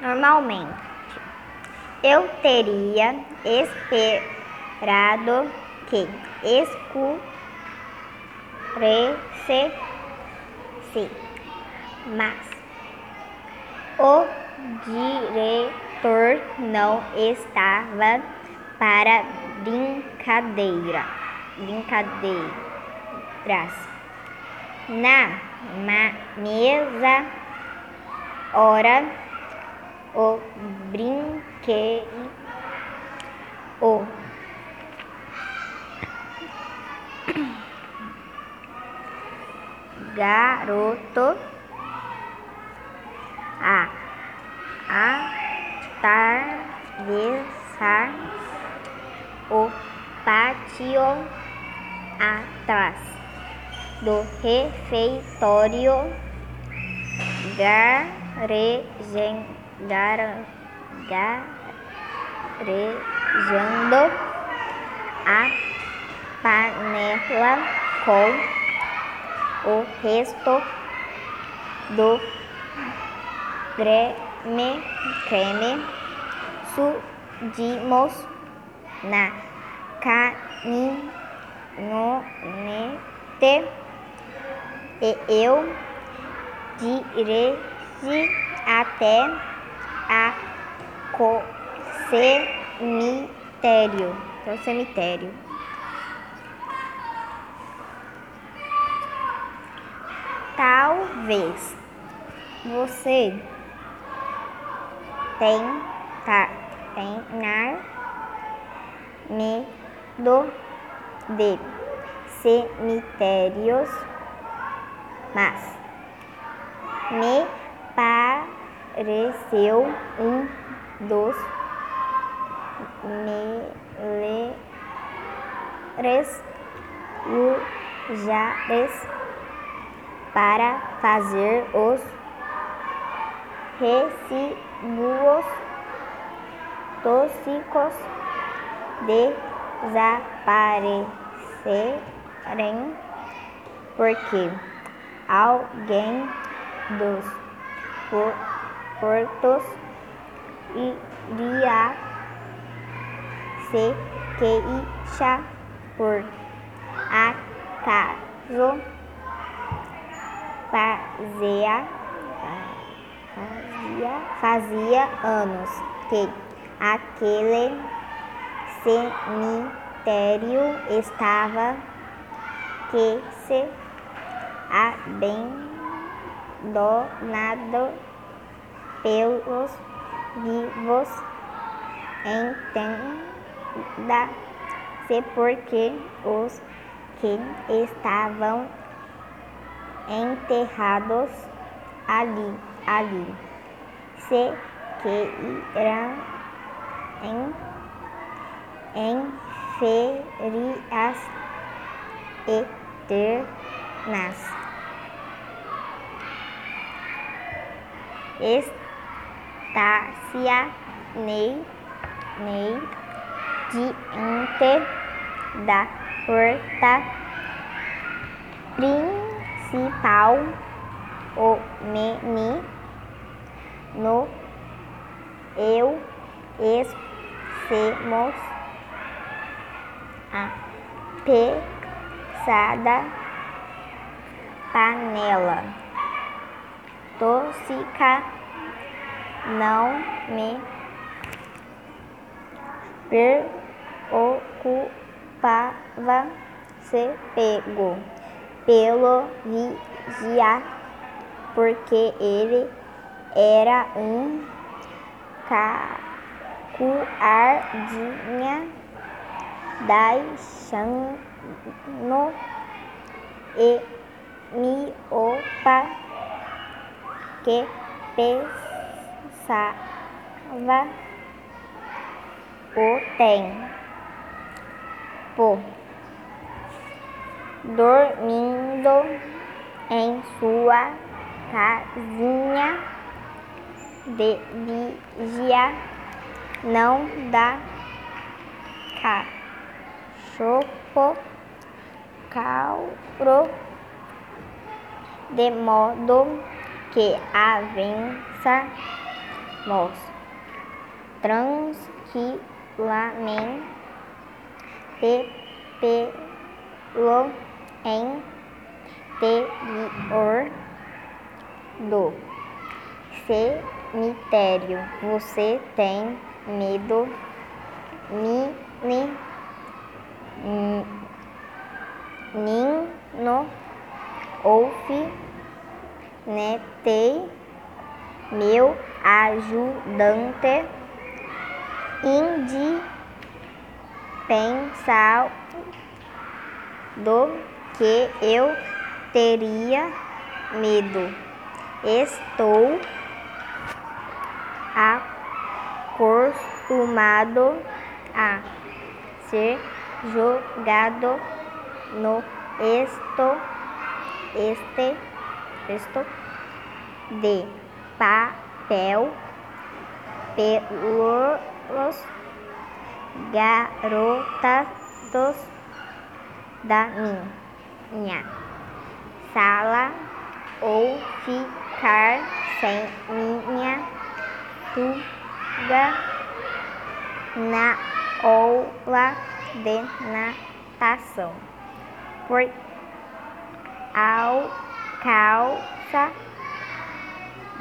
normalmente. Eu teria esperado que escurecesse, mas o diretor não estava para brincadeira, brincadeiras. Na mesa, ora, o brinquedo, o garoto, a atravessar o pátio atrás do refeitório, garejen, gar, garejando a panela com o resto do creme, creme subimos na caminhonete e eu dirigi até a co cemitério, o cemitério. Talvez você tenha, tenha medo de cemitérios, mas me pareceu um dos melhores lugares para fazer os resíduos tóxicos desaparecerem, porque alguém dos portos iria se queixar por acaso fazia, fazia, fazia anos que aquele cemitério estava que se abandonado pelos vivos. Entenda-se porque os que estavam enterrados ali, ali se queiram em, em férias eternas. Estácia Ney, Ney diante da porta principal o menino eu esquecemos a pesada panela. Tóxica não me preocupava se pego pelo vigia porque ele era um cacuardinha deixando e miopa que pensava o tempo dormindo em sua casinha. De vigia não dá cachorro cauro de modo que avança tranquilamente pelo interior do cemitério. Você tem medo? Menino alfinetei meu ajudante indispensado que eu teria medo. Estou acostumado a ser jogado no esto, este, esto de papel pelos garotas da minha sala ou ficar sem minha tuga na aula de natação. Por ao causa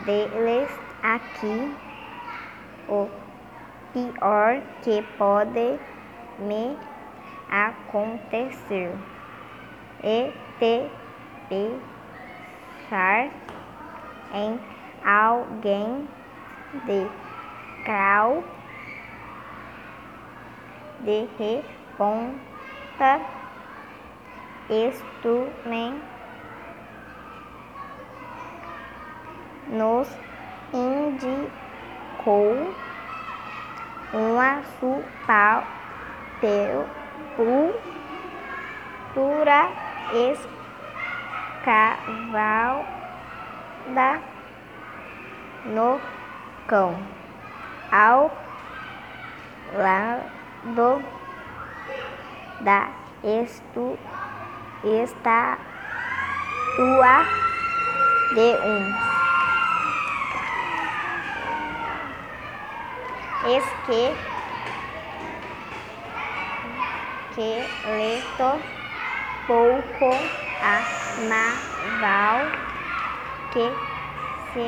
deles aqui. O pior que pode me acontecer. É te pensar em alguém de grau de reponta. Instrumento nos indicou uma sepultura escavada no cão. Ao lado da estu, estátua de um esqueleto pouco amável que se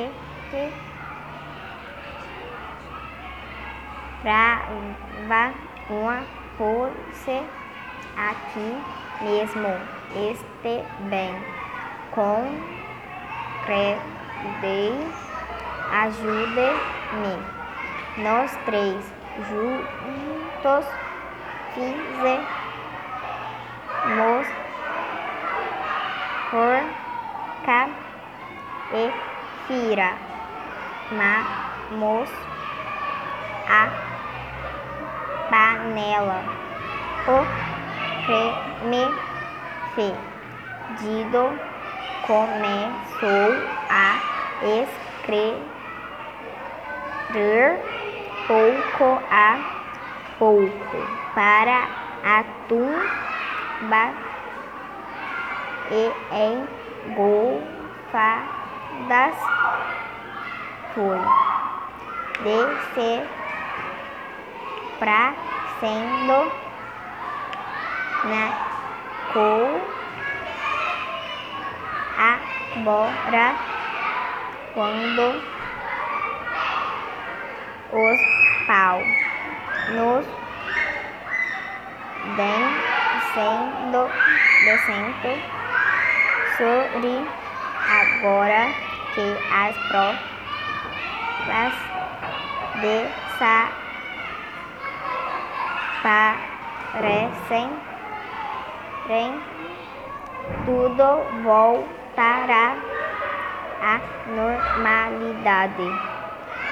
trava uma força aqui mesmo. Este bem concretei ajude-me nós três juntos fizemos forca e fira, mas a panela, o creme fedido começou a escrever pouco a pouco para a tumba e engolfadas foi. Descer pra sendo na cor agora quando os pau nos descendo, descendo sobre agora que as provas desaparecem, tudo voltará à normalidade.